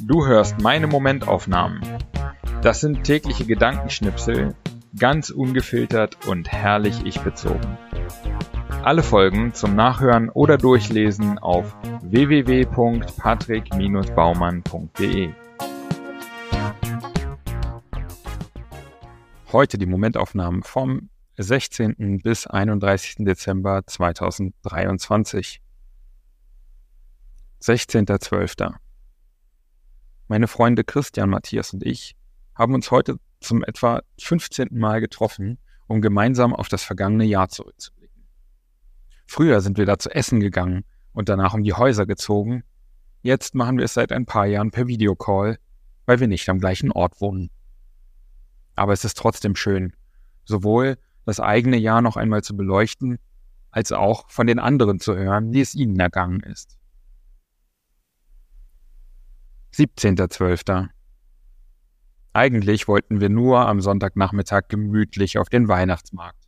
Du hörst meine Momentaufnahmen. Das sind tägliche Gedankenschnipsel, ganz ungefiltert und herrlich ich bezogen. Alle Folgen zum Nachhören oder Durchlesen auf www.patrick-baumann.de. Heute die Momentaufnahmen vom 16. bis 31. Dezember 2023. 16.12. Meine Freunde Christian, Matthias und ich haben uns heute zum etwa 15. Mal getroffen, um gemeinsam auf das vergangene Jahr zurückzublicken. Früher sind wir da zu essen gegangen und danach um die Häuser gezogen. Jetzt machen wir es seit ein paar Jahren per Videocall, weil wir nicht am gleichen Ort wohnen. Aber es ist trotzdem schön, sowohl das eigene Jahr noch einmal zu beleuchten, als auch von den anderen zu hören, wie es ihnen ergangen ist. 17.12. Eigentlich wollten wir nur am Sonntagnachmittag gemütlich auf den Weihnachtsmarkt.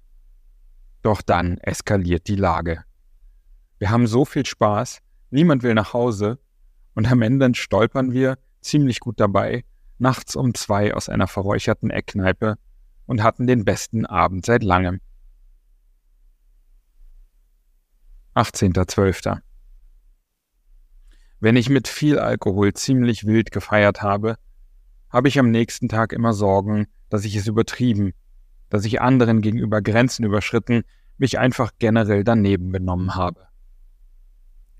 Doch dann eskaliert die Lage. Wir haben so viel Spaß, niemand will nach Hause und am Ende stolpern wir, ziemlich gut dabei, nachts um zwei aus einer verräucherten Eckkneipe und hatten den besten Abend seit langem. 18.12. Wenn ich mit viel Alkohol ziemlich wild gefeiert habe, habe ich am nächsten Tag immer Sorgen, dass ich es übertrieben, dass ich anderen gegenüber Grenzen überschritten, mich einfach generell daneben benommen habe.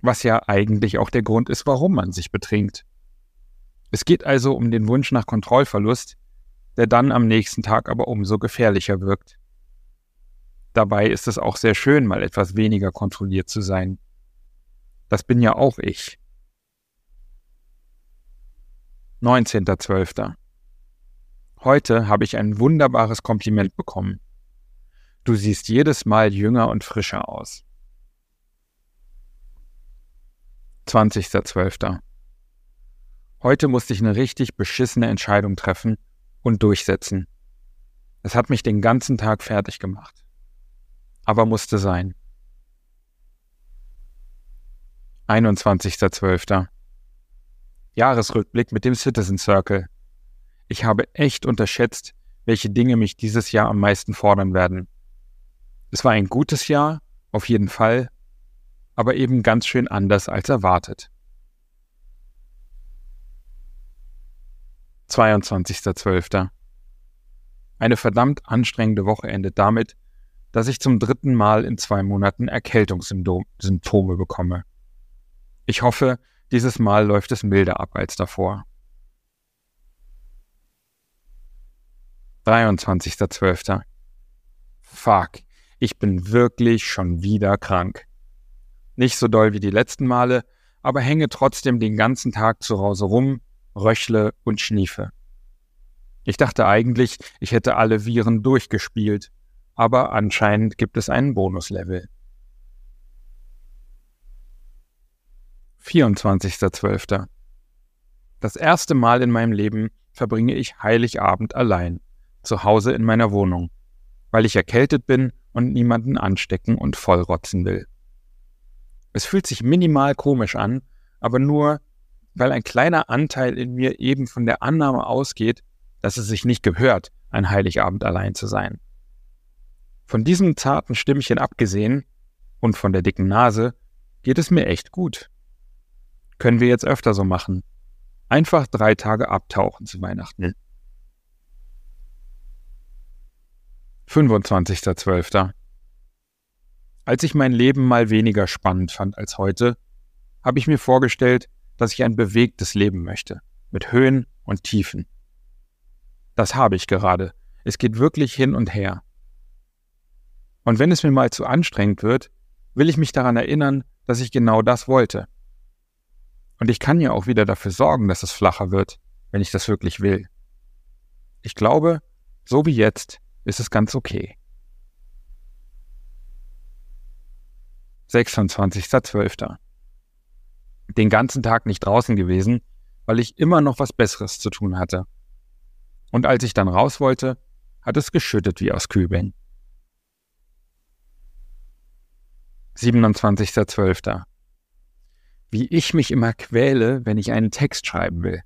Was ja eigentlich auch der Grund ist, warum man sich betrinkt. Es geht also um den Wunsch nach Kontrollverlust, der dann am nächsten Tag aber umso gefährlicher wirkt. Dabei ist es auch sehr schön, mal etwas weniger kontrolliert zu sein. Das bin ja auch ich. 19.12. Heute habe ich ein wunderbares Kompliment bekommen. Du siehst jedes Mal jünger und frischer aus. 20.12. Heute musste ich eine richtig beschissene Entscheidung treffen und durchsetzen. Es hat mich den ganzen Tag fertig gemacht. Aber musste sein. 21.12. Jahresrückblick mit dem Citizen Circle. Ich habe echt unterschätzt, welche Dinge mich dieses Jahr am meisten fordern werden. Es war ein gutes Jahr, auf jeden Fall, aber eben ganz schön anders als erwartet. 22.12. Eine verdammt anstrengende Woche endet damit, dass ich zum dritten Mal in zwei Monaten Erkältungssymptome bekomme. Ich hoffe, dieses Mal läuft es milder ab als davor. 23.12. Fuck, ich bin wirklich schon wieder krank. Nicht so doll wie die letzten Male, aber hänge trotzdem den ganzen Tag zu Hause rum, röchle und schniefe. Ich dachte eigentlich, ich hätte alle Viren durchgespielt, aber anscheinend gibt es einen Bonuslevel. 24.12. Das erste Mal in meinem Leben verbringe ich Heiligabend allein, zu Hause in meiner Wohnung, weil ich erkältet bin und niemanden anstecken und vollrotzen will. Es fühlt sich minimal komisch an, aber nur, weil ein kleiner Anteil in mir eben von der Annahme ausgeht, dass es sich nicht gehört, ein Heiligabend allein zu sein. Von diesem zarten Stimmchen abgesehen und von der dicken Nase geht es mir echt gut. Können wir jetzt öfter so machen. Einfach drei Tage abtauchen zu Weihnachten. 25.12. Als ich mein Leben mal weniger spannend fand als heute, habe ich mir vorgestellt, dass ich ein bewegtes Leben möchte, mit Höhen und Tiefen. Das habe ich gerade. Es geht wirklich hin und her. Und wenn es mir mal zu anstrengend wird, will ich mich daran erinnern, dass ich genau das wollte. Und ich kann ja auch wieder dafür sorgen, dass es flacher wird, wenn ich das wirklich will. Ich glaube, so wie jetzt ist es ganz okay. 26.12. Den ganzen Tag nicht draußen gewesen, weil ich immer noch was Besseres zu tun hatte. Und als ich dann raus wollte, hat es geschüttet wie aus Kübeln. 27.12. wie ich mich immer quäle, wenn ich einen Text schreiben will.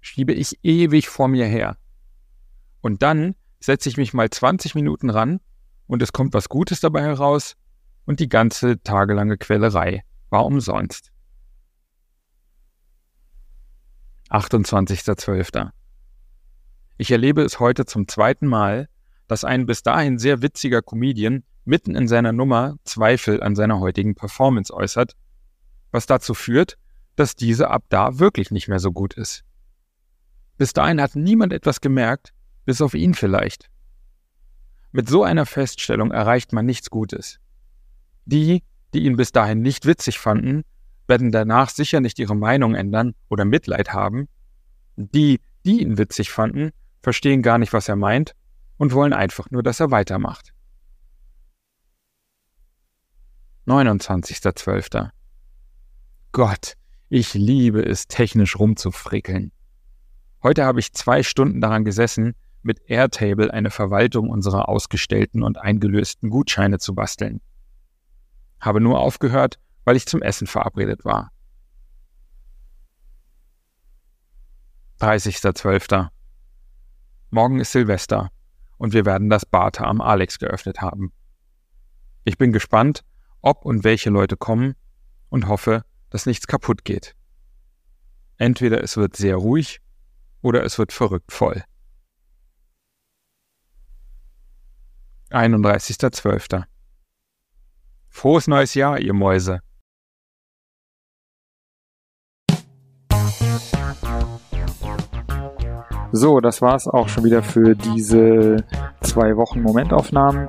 Schiebe ich ewig vor mir her. Und dann setze ich mich mal 20 Minuten ran und es kommt was Gutes dabei heraus und die ganze tagelange Quälerei war umsonst. 28.12. Ich erlebe es heute zum zweiten Mal, dass ein bis dahin sehr witziger Comedian mitten in seiner Nummer Zweifel an seiner heutigen Performance äußert, was dazu führt, dass diese ab da wirklich nicht mehr so gut ist. Bis dahin hat niemand etwas gemerkt, bis auf ihn vielleicht. Mit so einer Feststellung erreicht man nichts Gutes. Die, die ihn bis dahin nicht witzig fanden, werden danach sicher nicht ihre Meinung ändern oder Mitleid haben. Die, die ihn witzig fanden, verstehen gar nicht, was er meint und wollen einfach nur, dass er weitermacht. 29.12. Gott, ich liebe es, technisch rumzufrickeln. Heute habe ich zwei Stunden daran gesessen, mit Airtable eine Verwaltung unserer ausgestellten und eingelösten Gutscheine zu basteln. Habe nur aufgehört, weil ich zum Essen verabredet war. 30.12. Morgen ist Silvester und wir werden das Barte am Alex geöffnet haben. Ich bin gespannt, ob und welche Leute kommen und hoffe, dass nichts kaputt geht. Entweder es wird sehr ruhig oder es wird verrückt voll. 31.12. Frohes neues Jahr, ihr Mäuse. So, das war's auch schon wieder für diese zwei Wochen Momentaufnahmen.